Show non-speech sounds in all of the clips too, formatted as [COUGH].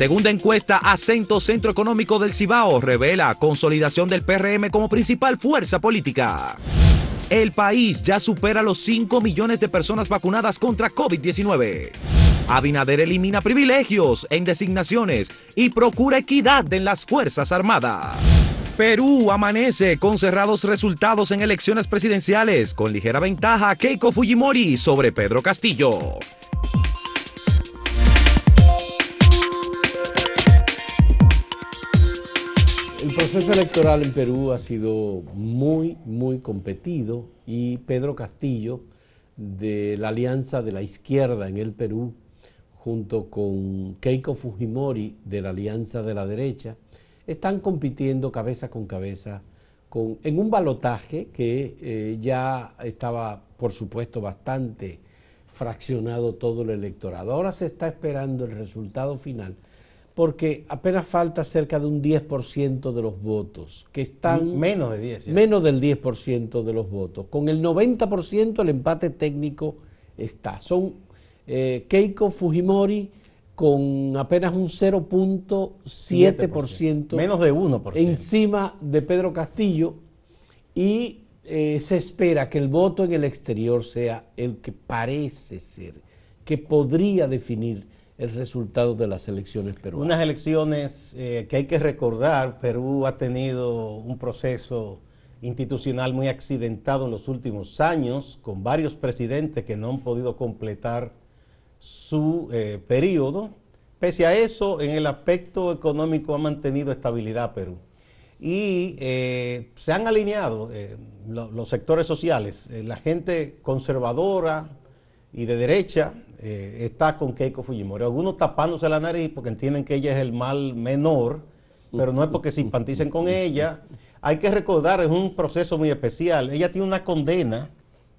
Segunda encuesta, Acento Centro Económico del Cibao revela consolidación del PRM como principal fuerza política. El país ya supera los 5 millones de personas vacunadas contra COVID-19. Abinader elimina privilegios en designaciones y procura equidad en las Fuerzas Armadas. Perú amanece con cerrados resultados en elecciones presidenciales, con ligera ventaja Keiko Fujimori sobre Pedro Castillo. Proceso electoral en Perú ha sido muy, muy competido y Pedro Castillo, de la alianza de la izquierda en el Perú, junto con Keiko Fujimori de la Alianza de la Derecha, están compitiendo cabeza con cabeza con, en un balotaje que eh, ya estaba, por supuesto, bastante fraccionado todo el electorado. Ahora se está esperando el resultado final porque apenas falta cerca de un 10% de los votos, que están... Menos de 10. Menos del 10% de los votos. Con el 90% el empate técnico está. Son eh, Keiko Fujimori con apenas un 0.7%. Menos de 1%. Encima de Pedro Castillo y eh, se espera que el voto en el exterior sea el que parece ser, que podría definir el resultado de las elecciones peruanas. Unas elecciones eh, que hay que recordar, Perú ha tenido un proceso institucional muy accidentado en los últimos años, con varios presidentes que no han podido completar su eh, periodo. Pese a eso, en el aspecto económico ha mantenido estabilidad Perú. Y eh, se han alineado eh, los sectores sociales. la gente conservadora y de derecha está con Keiko Fujimori. Algunos tapándose la nariz porque entienden que ella es el mal menor, pero no es porque simpaticen con ella. Hay que recordar, es un proceso muy especial. Ella tiene una condena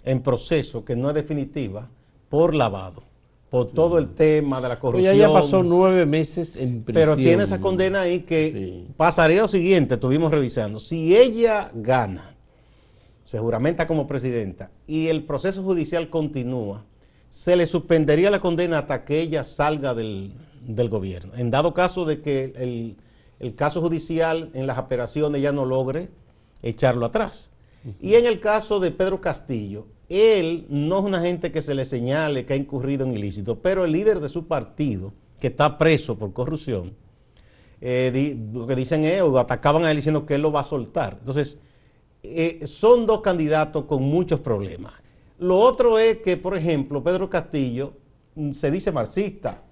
en proceso que no es definitiva por lavado por todo el tema de la corrupción. Ella ya pasó nueve meses en prisión. Pero tiene esa condena ahí que pasaría lo siguiente, estuvimos revisando. Si ella gana, se juramenta como presidenta y el proceso judicial continúa, se le suspendería la condena hasta que ella salga del, gobierno. En dado caso de que el, el caso judicial en las operaciones ya no logre echarlo atrás. Y en el caso de Pedro Castillo, él no es una gente que se le señale que ha incurrido en ilícito, pero el líder de su partido, que está preso por corrupción, eh, lo que dicen es, o atacaban a él diciendo que él lo va a soltar. Entonces, eh, son dos candidatos con muchos problemas. Lo otro es que, por ejemplo, Pedro Castillo mm, se dice marxista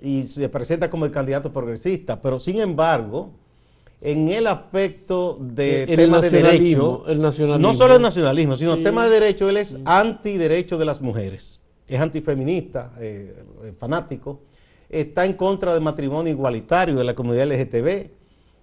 y se presenta como el candidato progresista, pero sin embargo, en el aspecto de eh, tema de derecho, no solo el nacionalismo, sino el tema de derecho, él es antiderecho de las mujeres, es antifeminista, eh, eh, fanático, está en contra del matrimonio igualitario de la comunidad LGTB,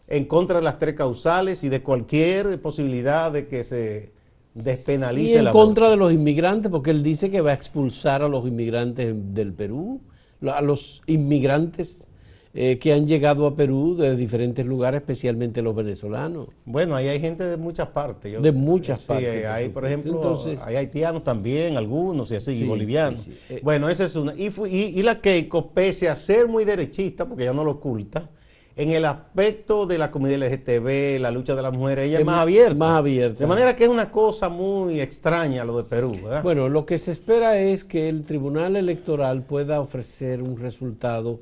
en contra de las tres causales y de cualquier posibilidad de que se despenalice y en contra de los inmigrantes, porque él dice que va a expulsar a los inmigrantes del Perú, a los inmigrantes eh, que han llegado a Perú de diferentes lugares, especialmente los venezolanos. Bueno, ahí hay gente de muchas partes. de muchas partes. Sí, hay, por ejemplo, hay haitianos también, algunos, y así, y bolivianos. Eh, bueno, esa es una. Y, y, la Keiko, pese a ser muy derechista, porque ella no lo oculta, en el aspecto de la comunidad LGTB, la lucha de las mujeres, ella es, más abierta. Más abierta. De manera que es una cosa muy extraña lo de Perú, ¿verdad? Bueno, lo que se espera es que el Tribunal Electoral pueda ofrecer un resultado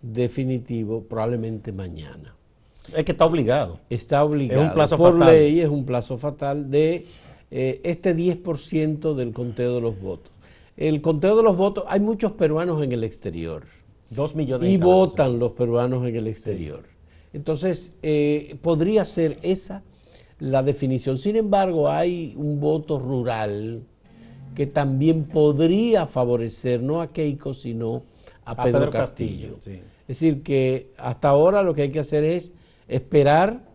definitivo probablemente mañana. Es que está obligado. Está obligado. Es un plazo Por fatal. ley es un plazo fatal de eh, este 10% del conteo de los votos. El conteo de los votos, hay muchos peruanos en el exterior. Dos millones. Y votan los peruanos en el exterior. Entonces, eh, podría ser esa la definición. Sin embargo, hay un voto rural que también podría favorecer no a Keiko, sino a, Pedro, Castillo. Es decir, que hasta ahora lo que hay que hacer es esperar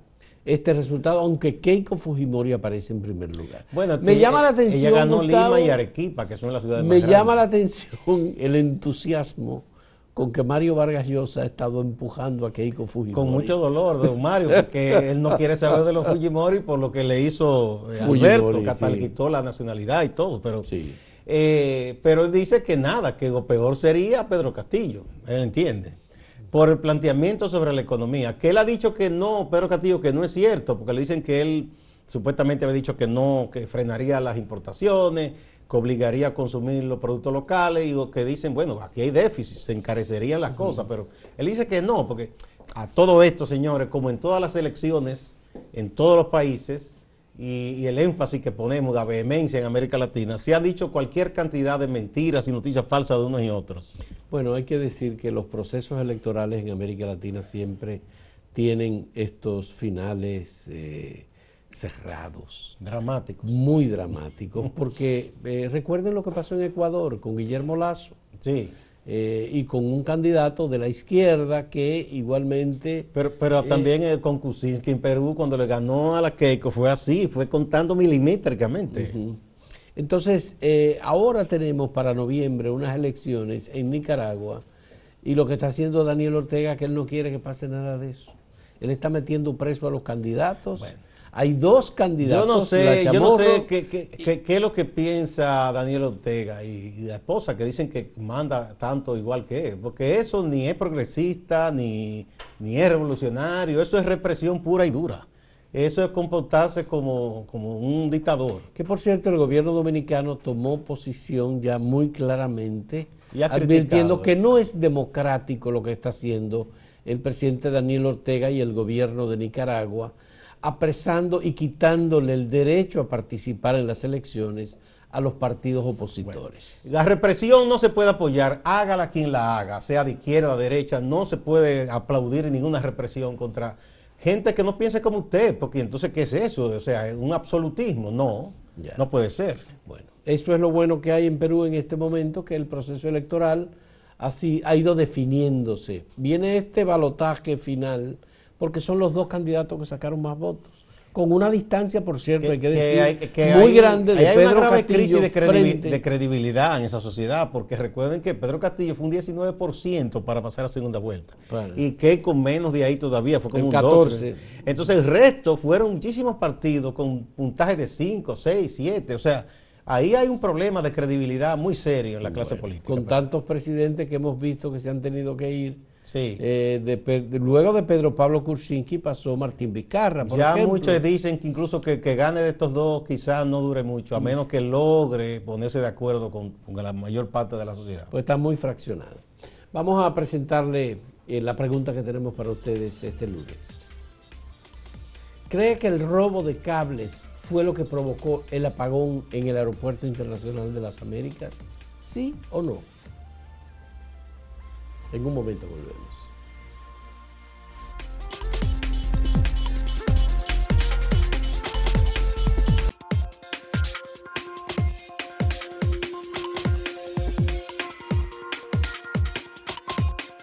este resultado, aunque Keiko Fujimori aparece en primer lugar. Bueno, me llama la atención. Ella ganó Lima y Arequipa, que son las ciudades Me llama la atención el entusiasmo con que Mario Vargas Llosa ha estado empujando a Keiko Fujimori. Con mucho dolor, don Mario, porque él no quiere saber de los Fujimori por lo que le hizo eh, Alberto, que hasta le quitó la nacionalidad y todo, pero sí. Eh, pero él dice que nada, que lo peor sería Pedro Castillo, él entiende. por el planteamiento sobre la economía, que él ha dicho que no, Pedro Castillo, que no es cierto, porque le dicen que él supuestamente había dicho que no, que frenaría las importaciones, que obligaría a consumir los productos locales y que dicen, bueno, aquí hay déficit, se encarecerían las cosas, pero él dice que no, porque a todo esto, señores, como en todas las elecciones, en todos los países, y, el énfasis que ponemos, la vehemencia en América Latina, se ha dicho cualquier cantidad de mentiras y noticias falsas de unos y otros. Bueno, hay que decir que los procesos electorales en América Latina siempre tienen estos finales eh, cerrados. Dramáticos. Muy dramáticos, porque eh, recuerden lo que pasó en Ecuador con Guillermo Lazo. Sí. Eh, y con un candidato de la izquierda que igualmente... Pero, pero eh, también con Kuczynski en Perú, cuando le ganó a la Keiko, fue así, fue contando milimétricamente. Entonces, ahora tenemos para noviembre unas elecciones en Nicaragua y lo que está haciendo Daniel Ortega, que él no quiere que pase nada de eso. Él está metiendo preso a los candidatos. Hay dos candidatos. Yo no sé, yo no sé qué, es lo que piensa Daniel Ortega y, la esposa que dicen que manda tanto igual que él, porque eso ni es progresista, ni, ni es revolucionario, eso es represión pura y dura. Eso es comportarse como, como un dictador. Que por cierto el gobierno dominicano tomó posición ya muy claramente, advirtiendo que no es democrático lo que está haciendo el presidente Daniel Ortega y el gobierno de Nicaragua apresando y quitándole el derecho a participar en las elecciones a los partidos opositores. la represión no se puede apoyar, hágala quien la haga, sea de izquierda, de derecha, no se puede aplaudir ninguna represión contra gente que no piense como usted, porque entonces, ¿qué es eso? O sea, un absolutismo, no, no puede ser. Bueno, esto es lo bueno que hay en Perú en este momento, que el proceso electoral así ha ido definiéndose. Viene este balotaje final porque son los dos candidatos que sacaron más votos. Con una distancia, por cierto, hay que decir, muy grande de hay Pedro una grave crisis de, credibilidad en esa sociedad, porque recuerden que Pedro Castillo fue un 19% para pasar a segunda vuelta. Y que con menos de ahí todavía, fue como un 14. Entonces el resto fueron muchísimos partidos con puntajes de 5, 6, 7. O sea, ahí hay un problema de credibilidad muy serio en la clase política. Con tantos presidentes que hemos visto que se han tenido que ir Sí. Eh, luego de Pedro Pablo Kurczynski pasó Martín Vizcarra. ya muchos dicen que incluso que, gane de estos dos quizás no dure mucho, a mm. menos que logre ponerse de acuerdo con, la mayor parte de la sociedad. Pues está muy fraccionado. Vamos a presentarle eh, la pregunta que tenemos para ustedes este lunes. ¿Cree que el robo de cables fue lo que provocó el apagón en el Aeropuerto Internacional de las Américas? ¿Sí o no? En un momento volvemos.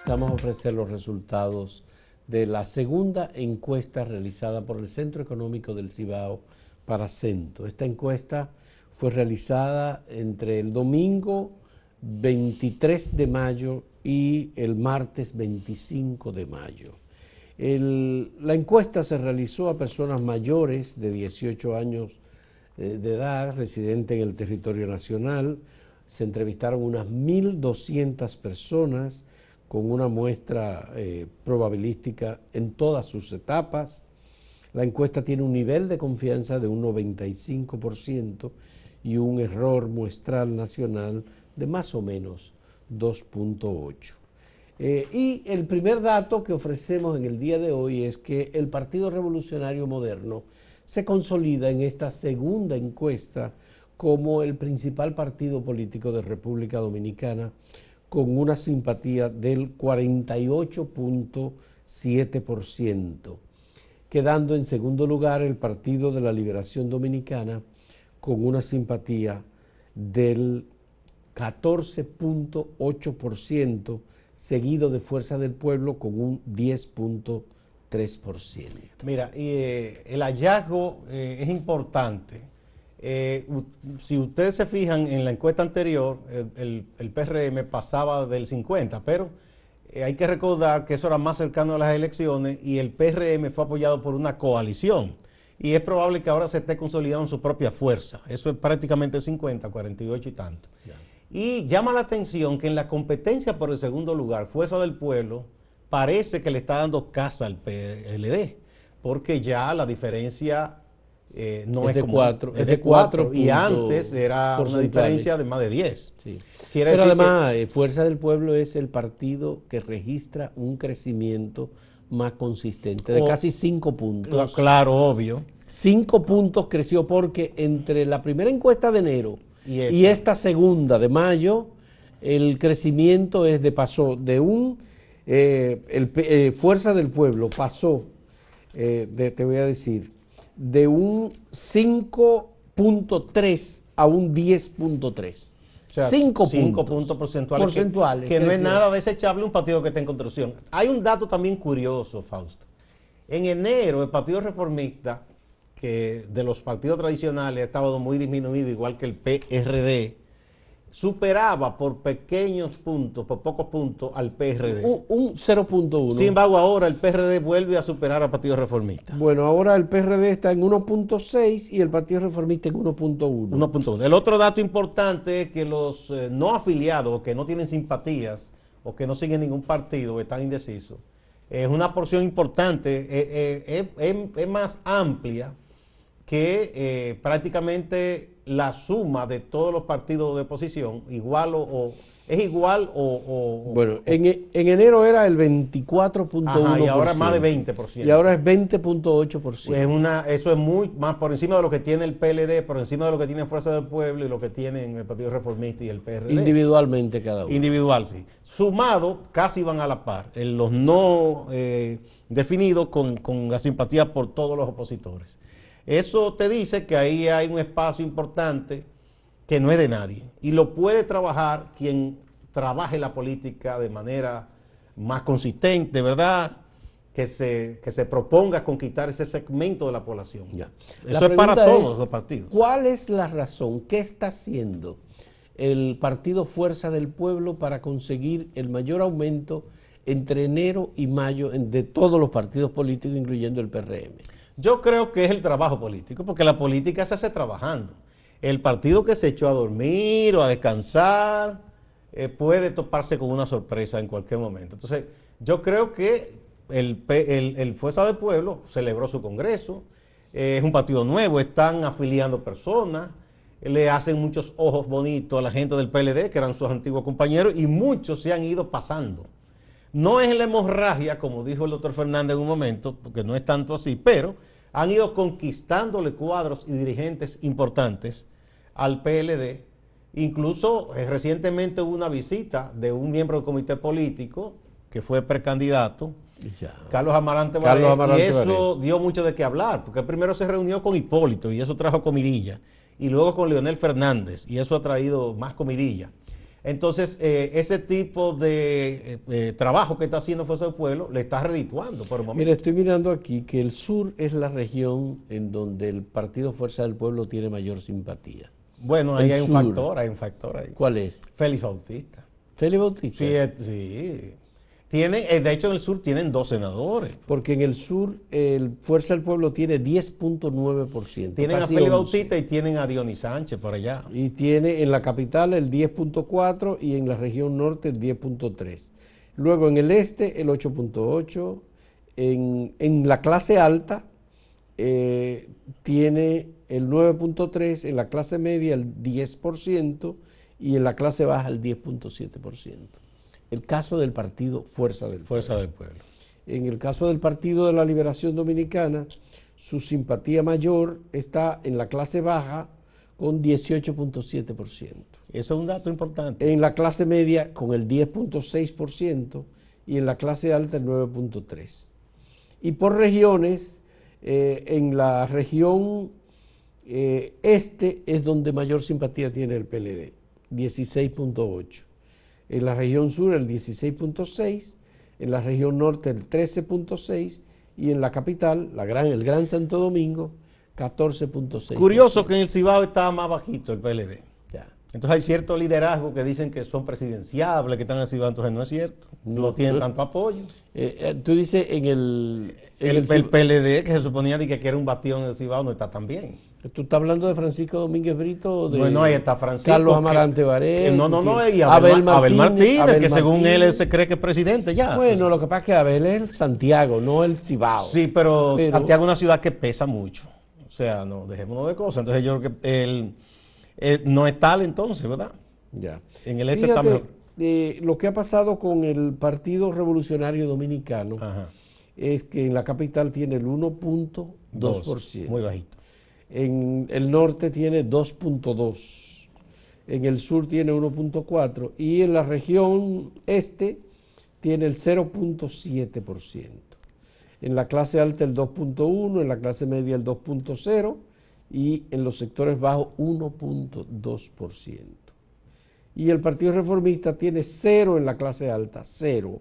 Vamos a ofrecer los resultados de la segunda encuesta realizada por el Centro Económico del Cibao para Cento. Esta encuesta fue realizada entre el domingo 23 de mayo y el martes 25 de mayo. la encuesta se realizó a personas mayores de 18 años eh, de edad, residentes en el territorio nacional. Se entrevistaron unas 1.200 personas con una muestra eh, probabilística en todas sus etapas. La encuesta tiene un nivel de confianza de un 95% y un error muestral nacional de más o menos 2.8. Eh, y el primer dato que ofrecemos en el día de hoy es que el Partido Revolucionario Moderno se consolida en esta segunda encuesta como el principal partido político de República Dominicana con una simpatía del 48.7%, quedando en segundo lugar el Partido de la Liberación Dominicana con una simpatía del 14.8%, seguido de Fuerza del Pueblo con un 10.3%. Mira, eh, el hallazgo eh, es importante. Eh, si ustedes se fijan en la encuesta anterior, el, el, PRM pasaba del 50, pero hay que recordar que eso era más cercano a las elecciones y el PRM fue apoyado por una coalición. Y es probable que ahora se esté consolidando su propia fuerza. Eso es prácticamente 50, 48 y tanto. Y llama la atención que en la competencia por el segundo lugar, Fuerza del Pueblo parece que le está dando casa al PLD, porque ya la diferencia eh, no es, de como, cuatro, es, de 4 y antes era una diferencia de más de 10. Sí. Pero además, eh, Fuerza del Pueblo es el partido que registra un crecimiento más consistente, de casi 5 puntos. Claro, obvio. 5 puntos creció porque entre la primera encuesta de enero y esta, segunda de mayo, el crecimiento es de pasó de un eh, el, Fuerza del Pueblo pasó, de, te voy a decir, de un 5.3 a un 10.3. O sea, 5 puntos, porcentuales. que, no es nada desechable un partido que está en construcción. Hay un dato también curioso, Fausto. En enero, el Partido Reformista, que de los partidos tradicionales ha estado muy disminuido, igual que el PRD, superaba por pequeños puntos, por pocos puntos al PRD. Un, 0.1. Sin embargo, ahora el PRD vuelve a superar al Partido Reformista. Bueno, ahora el PRD está en 1.6 y el Partido Reformista en 1.1. 1.1. El otro dato importante es que los eh, no afiliados, que no tienen simpatías o que no siguen ningún partido están indecisos, es una porción importante, eh, eh, es más amplia que prácticamente la suma de todos los partidos de oposición, igual o, es igual o... bueno, en, enero era el 24.1%. Y ahora es más de 20%. Y ahora es 20.8%. Es una, eso es muy más por encima de lo que tiene el PLD, por encima de lo que tiene Fuerza del Pueblo y lo que tienen el Partido Reformista y el PRD. Individualmente cada uno. Individual, sí. Sumado, casi van a la par. En los no eh, definidos con, con la simpatía por todos los opositores. Eso te dice que ahí hay un espacio importante que no es de nadie y lo puede trabajar quien trabaje la política de manera más consistente, ¿verdad? Que se, se proponga conquistar ese segmento de la población. Eso es para todos los partidos. ¿Cuál es la razón? ¿Qué está haciendo el Partido Fuerza del Pueblo para conseguir el mayor aumento entre enero y mayo de todos los partidos políticos, incluyendo el PRM? Yo creo que es el trabajo político, porque la política se hace trabajando. El partido que se echó a dormir o a descansar eh, puede toparse con una sorpresa en cualquier momento. Entonces, yo creo que el, Fuerza del Pueblo celebró su congreso, eh, es un partido nuevo, están afiliando personas, le hacen muchos ojos bonitos a la gente del PLD, que eran sus antiguos compañeros, y muchos se han ido pasando. No es la hemorragia, como dijo el doctor Fernández en un momento, porque no es tanto así, pero han ido conquistándole cuadros y dirigentes importantes al PLD. Incluso eh, recientemente hubo una visita de un miembro del comité político que fue precandidato, Carlos Amarante y eso dio mucho de qué hablar, porque primero se reunió con Hipólito y eso trajo comidilla, y luego con Leonel Fernández y eso ha traído más comidilla. Entonces, eh, ese tipo de eh, eh, trabajo que está haciendo Fuerza del Pueblo le está redituando por el momento. Mira, estoy mirando aquí que el sur es la región en donde el Partido Fuerza del Pueblo tiene mayor simpatía. Bueno, ahí hay un factor, hay un factor ahí. ¿Cuál es? Félix Bautista. Félix Bautista. Sí, sí. Tienen, eh, de hecho, en el sur tienen dos senadores. Porque en el sur, el Fuerza del Pueblo tiene 10.9%. Tienen a Félix Bautista y tienen a Dionis Sánchez por allá. Y tiene en la capital el 10.4% y en la región norte el 10.3%. Luego en el este el 8.8%. En, en, la clase alta eh, tiene el 9.3%, en la clase media el 10% y en la clase baja el 10.7% el caso del partido Fuerza del Fuerza del Pueblo. En el caso del Partido de la Liberación Dominicana, su simpatía mayor está en la clase baja con 18.7%. Eso es un dato importante. En la clase media con el 10.6% y en la clase alta el 9.3%. Y por regiones, eh, en la región eh, este es donde mayor simpatía tiene el PLD, 16.8% en la región sur el 16.6, en la región norte el 13.6 y en la capital, la gran, el Gran Santo Domingo, 14.6. Curioso que en el Cibao estaba más bajito el PLD. Entonces hay cierto liderazgo que dicen que son presidenciables, que están así, entonces no es cierto, no, tienen tanto apoyo. Eh, eh, tú dices en el... el, PLD, que se suponía que, era un bastión en el Cibao, no está tan bien. ¿Tú estás hablando de Francisco Domínguez Brito? De ahí está Francisco. Carlos Amarante Varela. No, no, no, y Abel, Martínez, que según él, se cree que es presidente ya. Bueno, lo que pasa es que Abel es Santiago, no el Cibao. Sí, pero, Santiago es una ciudad que pesa mucho. O sea, no, dejémonos de cosas. Entonces yo creo que él, no es tal entonces, ¿verdad? Ya. En el este está mejor. Eh, lo que ha pasado con el Partido Revolucionario Dominicano es que en la capital tiene el 1.2%. Muy bajito. En el norte tiene 2.2%. En el sur tiene 1.4% y en la región este tiene el 0.7%. En la clase alta el 2.1%, en la clase media el 2.0% y en los sectores bajos 1.2%. Y el Partido Reformista tiene cero en la clase alta, cero.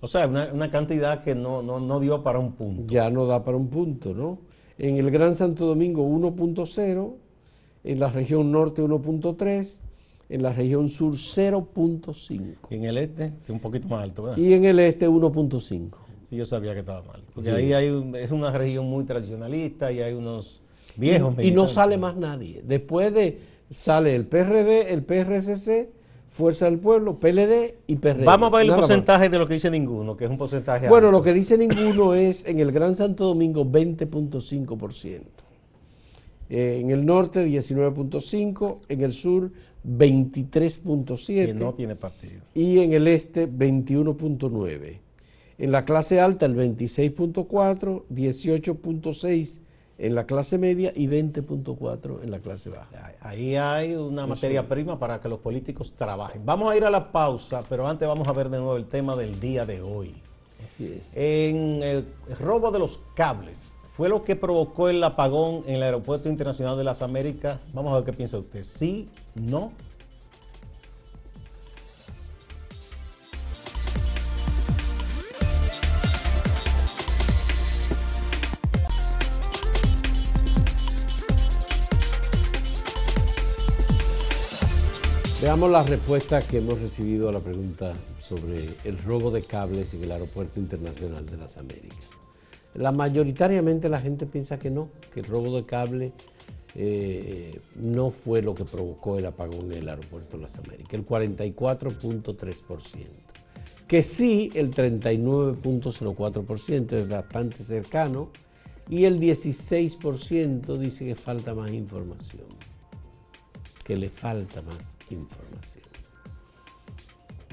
O sea, una, cantidad que no, no, dio para un punto. Ya no da para un punto, ¿no? En el Gran Santo Domingo 1.0, en la región norte 1.3, en la región sur 0.5. En el este, que es un poquito más alto, ¿verdad? Y en el este 1.5. Sí, yo sabía que estaba mal. Porque ahí hay es una región muy tradicionalista y hay unos viejos. Y, y no sale más nadie. Después de sale el PRD, el PRCC, Fuerza del Pueblo, PLD y PRD. Vamos a ver el porcentaje de lo que dice ninguno, que es un porcentaje Bueno, lo que dice ninguno es en el Gran Santo Domingo 20.5%. Eh, en el norte 19.5%, en el sur 23.7%. Que no tiene partido. Y en el este 21.9%. En la clase alta el 26.4%, 18.6% en la clase media y 20.4 en la clase baja. Ahí hay una materia prima para que los políticos trabajen. Vamos a ir a la pausa, pero antes vamos a ver de nuevo el tema del día de hoy. Así es. En el robo de los cables, ¿fue lo que provocó el apagón en el Aeropuerto Internacional de las Américas? Vamos a ver qué piensa usted. ¿Sí? ¿No? Veamos la respuesta que hemos recibido a la pregunta sobre el robo de cables en el Aeropuerto Internacional de las Américas. La mayoritariamente la gente piensa que no, que el robo de cable eh, no fue lo que provocó el apagón en el Aeropuerto de las Américas, el 44.3%. Que sí, el 39.04% es bastante cercano y el 16% dice que falta más información, que le falta más información.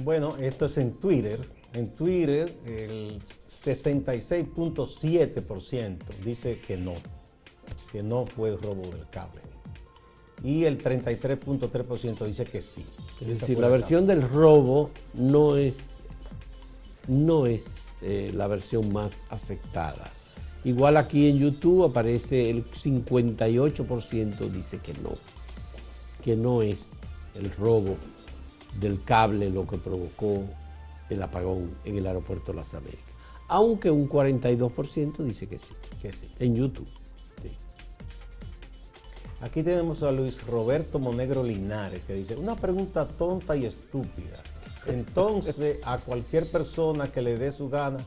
Bueno, esto es en Twitter. En Twitter el 66.7% dice que no, que no fue el robo del cable. Y el 33.3% dice que sí. es decir, la versión del robo no es, no es eh, la versión más aceptada. Igual aquí en YouTube aparece el 58% dice que no, que no es el robo del cable lo que provocó el apagón en el aeropuerto de las Américas. Aunque un 42% dice que sí, que sí, en YouTube. Aquí tenemos a Luis Roberto Monegro Linares que dice, una pregunta tonta y estúpida. Entonces, a cualquier persona que le dé su gana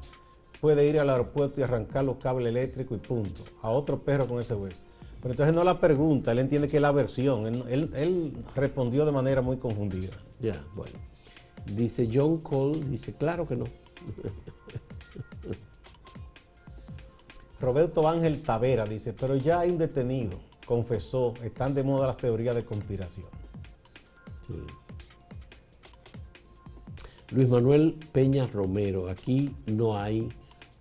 puede ir al aeropuerto y arrancar los cables eléctricos y punto. A otro perro con ese hueso. Pero entonces no la pregunta, él entiende que es la versión. Él, respondió de manera muy confundida. Ya, bueno. Dice John Cole, dice, claro que no. Roberto Ángel Tavera dice, pero ya hay un detenido, confesó, están de moda las teorías de conspiración. Luis Manuel Peña Romero, aquí no hay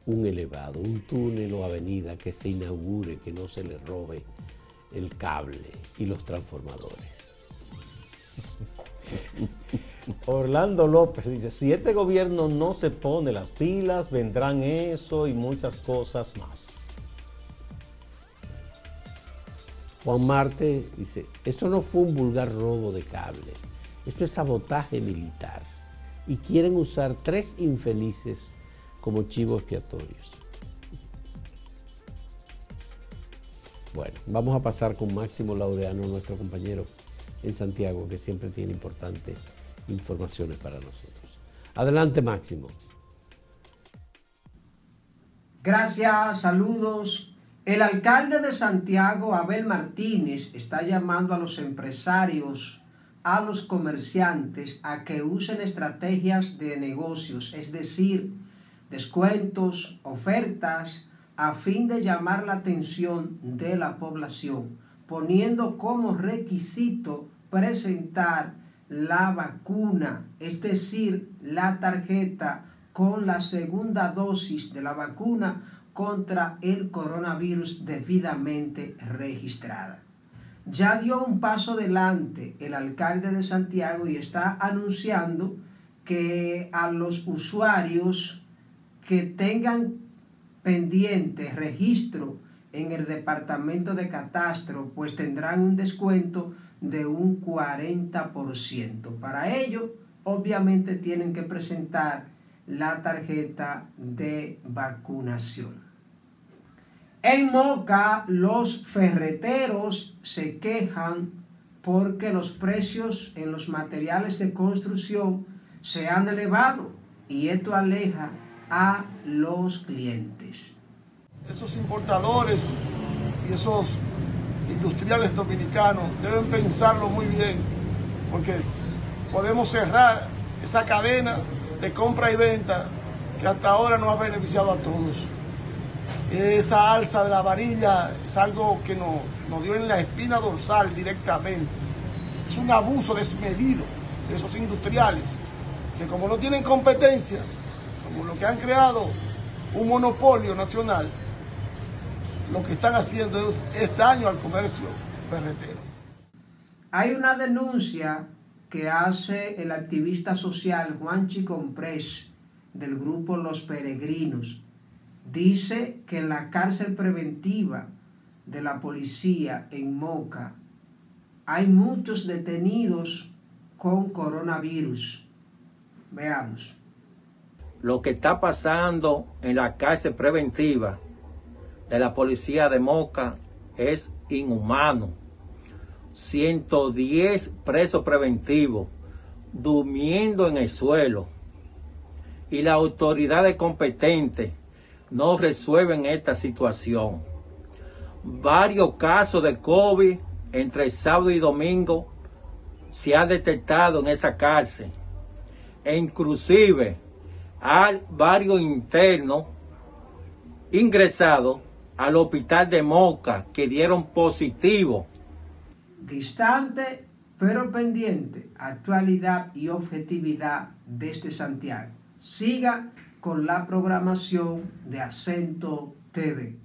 un elevado, un túnel o avenida que se inaugure, que no se le robe el cable y los transformadores. [LAUGHS] Orlando López dice, si este gobierno no se pone las pilas, vendrán eso y muchas cosas más. Juan Marte dice, eso no fue un vulgar robo de cable, esto es sabotaje militar y quieren usar tres infelices como chivos expiatorios. Bueno, vamos a pasar con Máximo Laureano, nuestro compañero en Santiago, que siempre tiene importantes informaciones para nosotros. Adelante, Máximo. Gracias, saludos. El alcalde de Santiago, Abel Martínez, está llamando a los empresarios, a los comerciantes, a que usen estrategias de negocios, es decir, descuentos, ofertas, a fin de llamar la atención de la población, poniendo como requisito presentar la vacuna, es decir, la tarjeta con la segunda dosis de la vacuna contra el coronavirus debidamente registrada. Ya dio un paso adelante el alcalde de Santiago y está anunciando que a los usuarios que tengan pendiente registro en el departamento de catastro, pues tendrán un descuento de un 40%. Para ello, obviamente tienen que presentar la tarjeta de vacunación. En Moca, los ferreteros se quejan porque los precios en los materiales de construcción se han elevado y esto aleja a los clientes. Esos importadores y esos industriales dominicanos deben pensarlo muy bien, porque podemos cerrar esa cadena de compra y venta que hasta ahora nos ha beneficiado a todos. Esa alza de la varilla es algo que nos, nos dio en la espina dorsal directamente. Es un abuso desmedido de esos industriales que como no tienen competencia, como lo que han creado un monopolio nacional, lo que están haciendo es, daño al comercio ferretero. Hay una denuncia que hace el activista social Juan Comprés del grupo Los Peregrinos. Dice que en la cárcel preventiva de la policía en Moca hay muchos detenidos con coronavirus. Veamos. Lo que está pasando en la cárcel preventiva de la policía de Moca es inhumano. 110 presos preventivos durmiendo en el suelo y las autoridades competentes no resuelven esta situación. Varios casos de COVID entre sábado y domingo se han detectado en esa cárcel. E inclusive hay varios internos ingresados al hospital de Moca que dieron positivo. Distante pero pendiente, actualidad y objetividad desde Santiago. Siga con la programación de Acento TV.